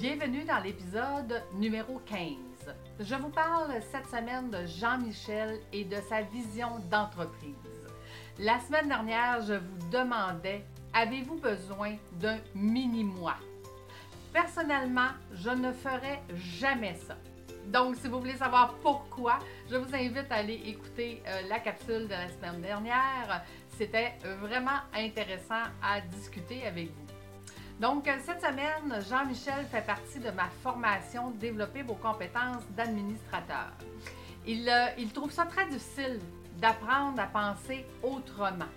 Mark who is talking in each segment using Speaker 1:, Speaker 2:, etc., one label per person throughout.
Speaker 1: Bienvenue dans l'épisode numéro 15. Je vous parle cette semaine de Jean-Michel et de sa vision d'entreprise. La semaine dernière, je vous demandais, avez-vous besoin d'un mini-moi? Personnellement, je ne ferais jamais ça. Donc, si vous voulez savoir pourquoi, je vous invite à aller écouter euh, la capsule de la semaine dernière. C'était vraiment intéressant à discuter avec vous. Donc, euh, cette semaine, Jean-Michel fait partie de ma formation Développer vos compétences d'administrateur. Il, euh, il trouve ça très difficile d'apprendre à penser autrement.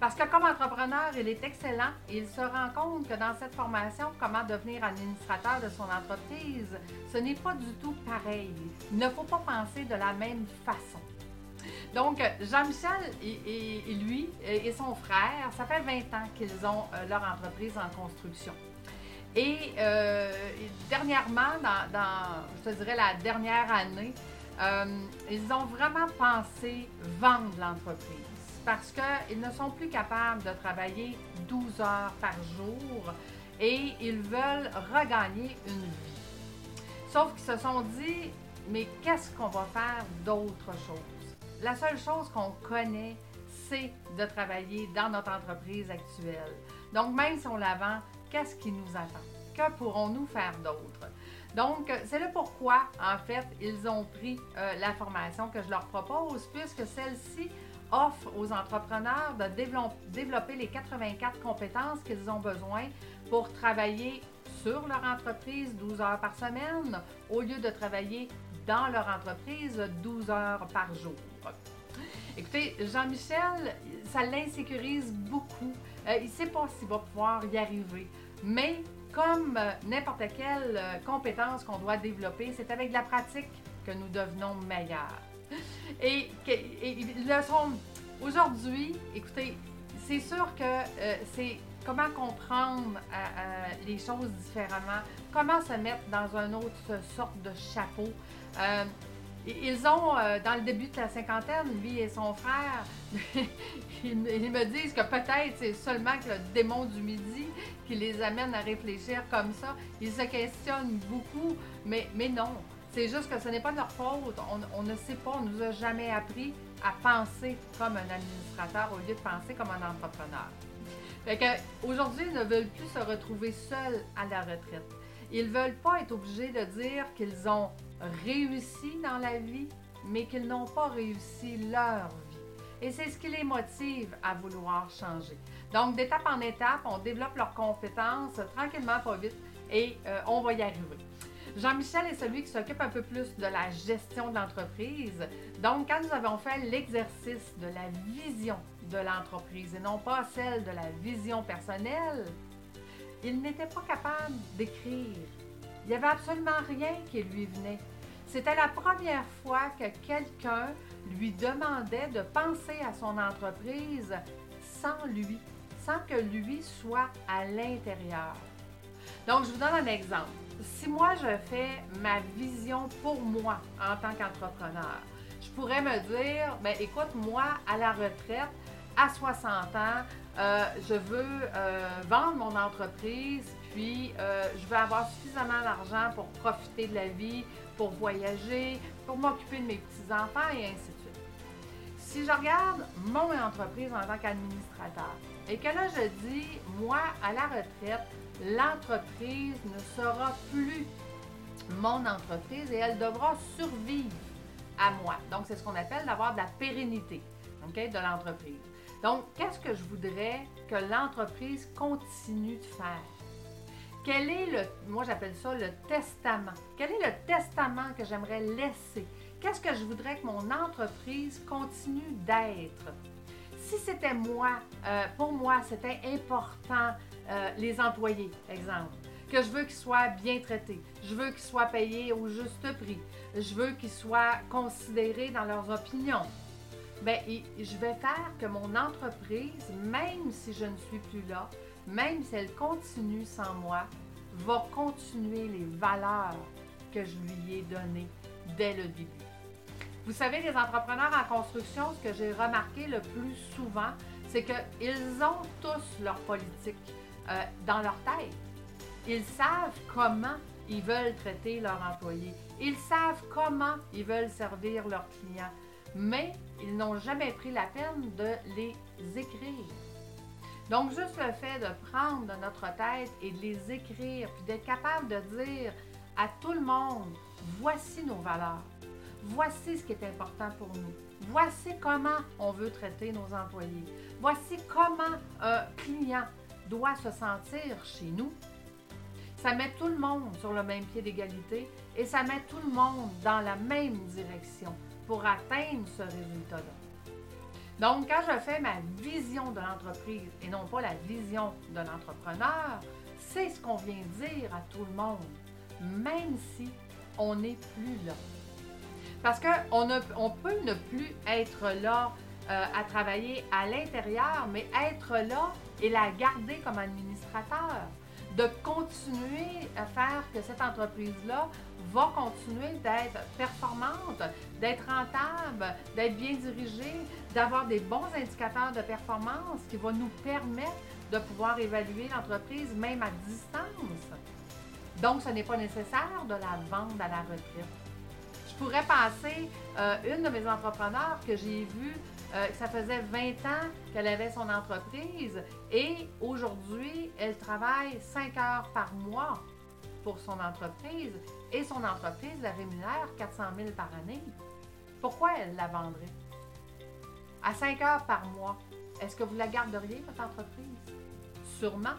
Speaker 1: Parce que comme entrepreneur, il est excellent et il se rend compte que dans cette formation, comment devenir administrateur de son entreprise, ce n'est pas du tout pareil. Il ne faut pas penser de la même façon. Donc, Jean-Michel et, lui et son frère, ça fait 20 ans qu'ils ont euh, leur entreprise en construction. Et euh, dernièrement, dans, je te dirais la dernière année, euh, ils ont vraiment pensé vendre l'entreprise parce qu'ils ne sont plus capables de travailler 12 heures par jour et ils veulent regagner une vie. Sauf qu'ils se sont dit, mais qu'est-ce qu'on va faire d'autre chose? La seule chose qu'on connaît, c'est de travailler dans notre entreprise actuelle. Donc, même si on la qu'est-ce qui nous attend? Que pourrons-nous faire d'autre? Donc, c'est le pourquoi, en fait, ils ont pris euh, la formation que je leur propose, puisque celle-ci offre aux entrepreneurs de développer les 84 compétences qu'ils ont besoin pour travailler sur leur entreprise 12 heures par semaine au lieu de travailler dans leur entreprise 12 heures par jour. Écoutez, Jean-Michel, ça l'insécurise beaucoup. Euh, il ne sait pas s'il va pouvoir y arriver. Mais comme euh, n'importe quelle euh, compétence qu'on doit développer, c'est avec la pratique que nous devenons meilleurs. Et, le sont aujourd'hui, écoutez, c'est sûr que c'est comment comprendre les choses différemment, comment se mettre dans une autre sorte de chapeau. Ils ont, dans le début de la cinquantaine, lui et son frère, ils, me disent que peut-être c'est seulement le démon du midi qui les amène à réfléchir comme ça. Ils se questionnent beaucoup, mais, mais non. C'est juste que ce n'est pas leur faute. On, ne sait pas, on ne nous a jamais appris à penser comme un administrateur au lieu de penser comme un entrepreneur. Aujourd'hui, ils ne veulent plus se retrouver seuls à la retraite. Ils ne veulent pas être obligés de dire qu'ils ont réussi dans la vie, mais qu'ils n'ont pas réussi leur vie. Et c'est ce qui les motive à vouloir changer. Donc, d'étape en étape, on développe leurs compétences tranquillement, pas vite, et euh, on va y arriver. Jean-Michel est celui qui s'occupe un peu plus de la gestion de l'entreprise. Donc, quand nous avons fait l'exercice de la vision de l'entreprise et non pas celle de la vision personnelle, il n'était pas capable d'écrire. Il n'y avait absolument rien qui lui venait. C'était la première fois que quelqu'un lui demandait de penser à son entreprise sans lui, sans que lui soit à l'intérieur. Donc, je vous donne un exemple si moi je fais ma vision pour moi en tant qu'entrepreneur, je pourrais me dire, ben écoute, moi à la retraite, à 60 ans, euh, je veux euh, vendre mon entreprise, puis euh, je veux avoir suffisamment d'argent pour profiter de la vie, pour voyager, pour m'occuper de mes petits-enfants et ainsi de suite. Si je regarde mon entreprise en tant qu'administrateur et que là je dis, moi à la retraite, l'entreprise ne sera plus mon entreprise et elle devra survivre à moi. Donc, c'est ce qu'on appelle d'avoir de la pérennité de l'entreprise. Donc, qu'est-ce que je voudrais que l'entreprise continue de faire? Quel est le, moi j'appelle ça le testament. Quel est le testament que j'aimerais laisser? Qu'est-ce que je voudrais que mon entreprise continue d'être? Si c'était moi, euh, pour moi, c'était important euh, les employés, exemple. Que je veux qu'ils soient bien traités. Je veux qu'ils soient payés au juste prix. Je veux qu'ils soient considérés dans leurs opinions. Bien, je vais faire que mon entreprise, même si je ne suis plus là, même si elle continue sans moi, va continuer les valeurs que je lui ai données dès le début. Vous savez, les entrepreneurs en construction, ce que j'ai remarqué le plus souvent, c'est qu'ils ont tous leur politique. Euh, dans leur tête. Ils savent comment ils veulent traiter leurs employés. Ils savent comment ils veulent servir leurs clients, mais ils n'ont jamais pris la peine de les écrire. Donc, juste le fait de prendre de notre tête et de les écrire, puis d'être capable de dire à tout le monde, voici nos valeurs, voici ce qui est important pour nous, voici comment on veut traiter nos employés, voici comment un client doit se sentir chez nous. Ça met tout le monde sur le même pied d'égalité et ça met tout le monde dans la même direction pour atteindre ce résultat-là. Donc, quand je fais ma vision de l'entreprise et non pas la vision de l'entrepreneur, c'est ce qu'on vient dire à tout le monde, même si on n'est plus là. Parce qu'on on peut ne plus être là euh, à travailler à l'intérieur, mais être là et la garder comme administrateur de continuer à faire que cette entreprise-là va continuer d'être performante, d'être rentable, d'être bien dirigée, d'avoir des bons indicateurs de performance qui vont nous permettre de pouvoir évaluer l'entreprise même à distance. Donc, ce n'est pas nécessaire de la vendre à la retraite. Je pourrais passer euh, une de mes entrepreneurs que j'ai vue euh, ça faisait 20 ans qu'elle avait son entreprise et aujourd'hui, elle travaille 5 heures par mois pour son entreprise et son entreprise la rémunère 400 000 par année. Pourquoi elle la vendrait? À 5 heures par mois, est-ce que vous la garderiez, votre entreprise? Sûrement.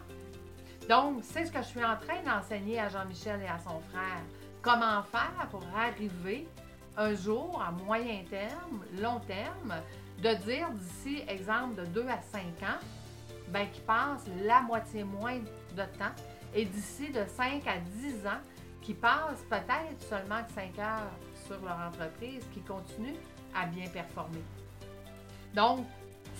Speaker 1: Donc, c'est ce que je suis en train d'enseigner à Jean-Michel et à son frère. Comment faire pour arriver un jour, à moyen terme, long terme, de dire d'ici, exemple, de 2 à 5 ans, ben, qu'ils passent la moitié moins de temps, et d'ici de 5 à 10 ans, qui passent peut-être seulement 5 heures sur leur entreprise, qui continuent à bien performer. Donc,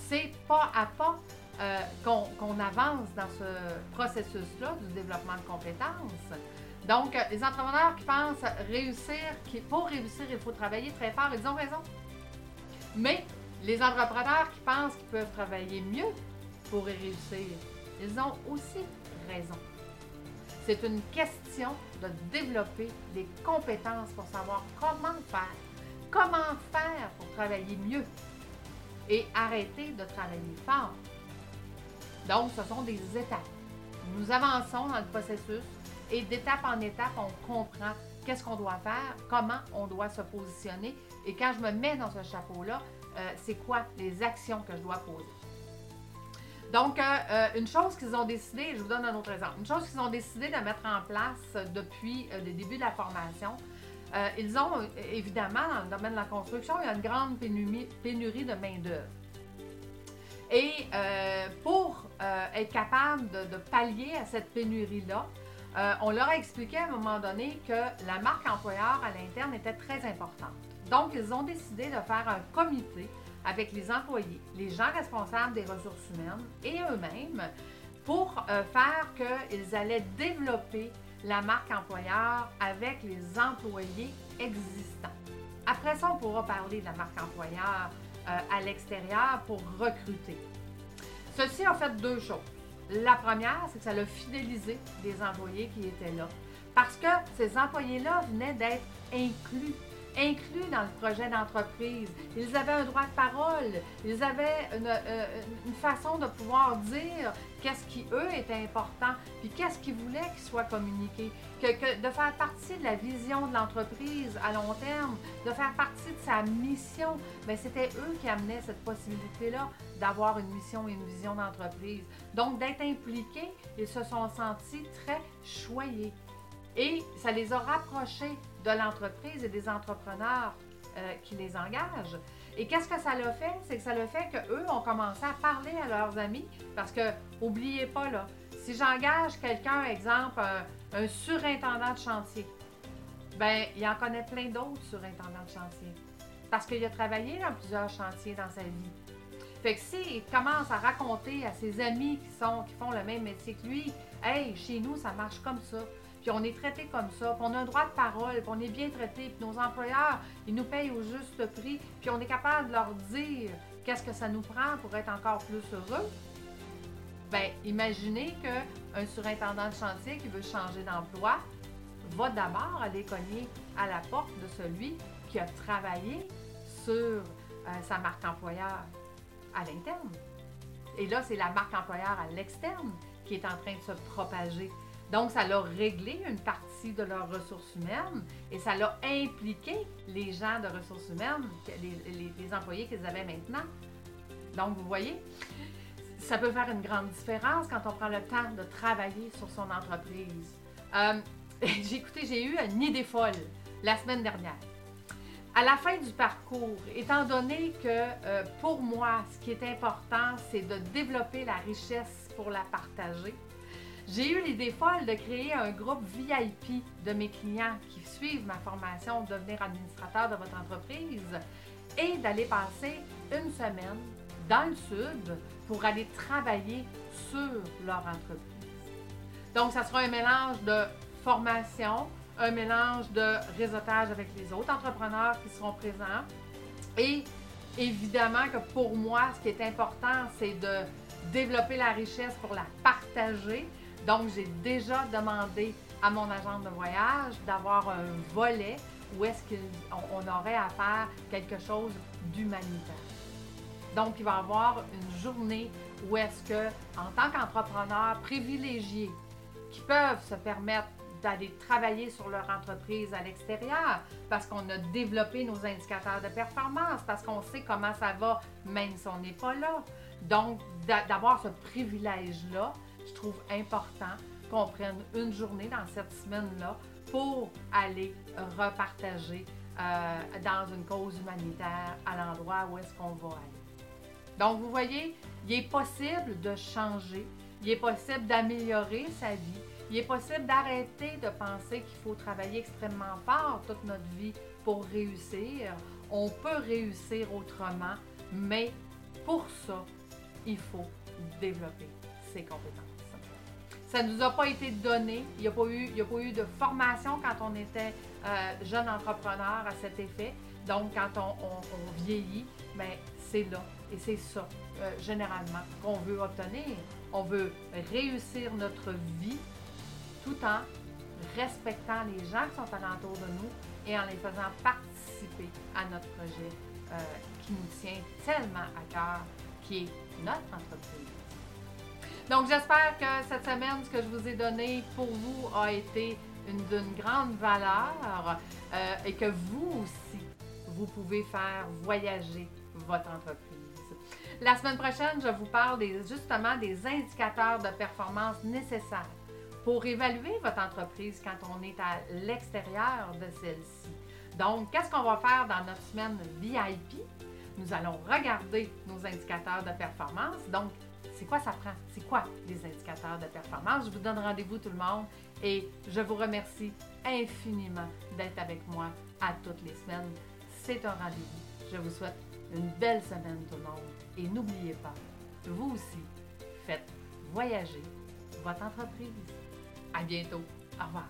Speaker 1: c'est pas à pas euh, qu'on avance dans ce processus-là du développement de compétences. Donc, les entrepreneurs qui pensent réussir, qui, pour réussir, il faut travailler très fort, ils ont raison. Mais les entrepreneurs qui pensent qu'ils peuvent travailler mieux pour réussir, ils ont aussi raison. C'est une question de développer des compétences pour savoir comment faire. Comment faire pour travailler mieux et arrêter de travailler fort. Donc, ce sont des étapes. Nous avançons dans le processus et d'étape en étape, on comprend qu'est-ce qu'on doit faire, comment on doit se positionner. Et quand je me mets dans ce chapeau-là, euh, c'est quoi les actions que je dois poser? Donc, euh, euh, une chose qu'ils ont décidé, je vous donne un autre exemple, une chose qu'ils ont décidé de mettre en place depuis le début de la formation, ils ont évidemment, dans le domaine de la construction, il y a une grande pénurie, de main-d'œuvre. Et pour être capable de, pallier à cette pénurie-là, on leur a expliqué à un moment donné que la marque employeur à l'interne était très importante. Donc, ils ont décidé de faire un comité avec les employés, les gens responsables des ressources humaines et eux-mêmes pour euh, faire qu'ils allaient développer la marque employeur avec les employés existants. Après ça, on pourra parler de la marque employeur euh, à l'extérieur pour recruter. Ceci a fait deux choses. La première, c'est que ça a fidélisé des employés qui étaient là. Parce que ces employés-là venaient d'être inclus inclus dans le projet d'entreprise. Ils avaient un droit de parole. Ils avaient une, euh, façon de pouvoir dire qu'est-ce qui, eux, était important, puis qu'est-ce qu'ils voulaient qu'il soit communiqué. Que, de faire partie de la vision de l'entreprise à long terme, de faire partie de sa mission, bien, c'était eux qui amenaient cette possibilité-là d'avoir une mission et une vision d'entreprise. Donc, d'être impliqués, ils se sont sentis très choyés. Et ça les a rapprochés de l'entreprise et des entrepreneurs euh, qui les engagent. Et qu'est-ce que ça l'a fait? C'est que ça l'a fait qu'eux ont commencé à parler à leurs amis parce que, oubliez pas, là, si j'engage quelqu'un, exemple, un, surintendant de chantier, ben il en connaît plein d'autres surintendants de chantier parce qu'il a travaillé dans plusieurs chantiers dans sa vie. Fait que s'il commence à raconter à ses amis qui, sont, qui font le même métier que lui, Hey, chez nous, ça marche comme ça puis on est traité comme ça, puis on a un droit de parole, puis on est bien traité, puis nos employeurs, ils nous payent au juste prix, puis on est capable de leur dire qu'est-ce que ça nous prend pour être encore plus heureux. Bien, imaginez qu'un surintendant de chantier qui veut changer d'emploi va d'abord aller cogner à la porte de celui qui a travaillé sur euh, sa marque employeur à l'interne. Et là, c'est la marque employeur à l'externe qui est en train de se propager. Donc, ça l'a réglé une partie de leurs ressources humaines et ça l'a impliqué les gens de ressources humaines, les, employés qu'ils avaient maintenant. Donc, vous voyez, ça peut faire une grande différence quand on prend le temps de travailler sur son entreprise. Euh, j'ai écouté, j'ai eu une idée folle la semaine dernière. À la fin du parcours, étant donné que euh, pour moi, ce qui est important, c'est de développer la richesse pour la partager, j'ai eu l'idée folle de créer un groupe VIP de mes clients qui suivent ma formation devenir administrateur de votre entreprise et d'aller passer une semaine dans le sud pour aller travailler sur leur entreprise. Donc, ça sera un mélange de formation, un mélange de réseautage avec les autres entrepreneurs qui seront présents. Et évidemment que pour moi, ce qui est important, c'est de développer la richesse pour la partager donc, j'ai déjà demandé à mon agent de voyage d'avoir un volet où est-ce qu'on aurait à faire quelque chose d'humanitaire. Donc, il va y avoir une journée où est-ce que, en tant qu'entrepreneur privilégié, qui peuvent se permettre d'aller travailler sur leur entreprise à l'extérieur parce qu'on a développé nos indicateurs de performance, parce qu'on sait comment ça va même si on n'est pas là. Donc, d'avoir ce privilège-là, je trouve important qu'on prenne une journée dans cette semaine-là pour aller repartager euh, dans une cause humanitaire à l'endroit où est-ce qu'on va aller. Donc, vous voyez, il est possible de changer, il est possible d'améliorer sa vie, il est possible d'arrêter de penser qu'il faut travailler extrêmement fort toute notre vie pour réussir. On peut réussir autrement, mais pour ça, il faut développer ses compétences. Ça ne nous a pas été donné. Il n'y a, pas eu, a pas eu de formation quand on était euh, jeune entrepreneur à cet effet. Donc, quand on, vieillit, ben, c'est là. Et c'est ça, euh, généralement, qu'on veut obtenir. On veut réussir notre vie tout en respectant les gens qui sont alentour de nous et en les faisant participer à notre projet euh, qui nous tient tellement à cœur, qui est notre entreprise. Donc, j'espère que cette semaine, ce que je vous ai donné pour vous a été d'une grande valeur euh, et que vous aussi, vous pouvez faire voyager votre entreprise. La semaine prochaine, je vous parle justement des indicateurs de performance nécessaires pour évaluer votre entreprise quand on est à l'extérieur de celle-ci. Donc, qu'est-ce qu'on va faire dans notre semaine VIP? Nous allons regarder nos indicateurs de performance. Donc, c'est quoi ça prend? C'est quoi les indicateurs de performance? Je vous donne rendez-vous tout le monde et je vous remercie infiniment d'être avec moi à toutes les semaines. C'est un rendez-vous. Je vous souhaite une belle semaine tout le monde et n'oubliez pas, vous aussi, faites voyager votre entreprise. À bientôt. Au revoir.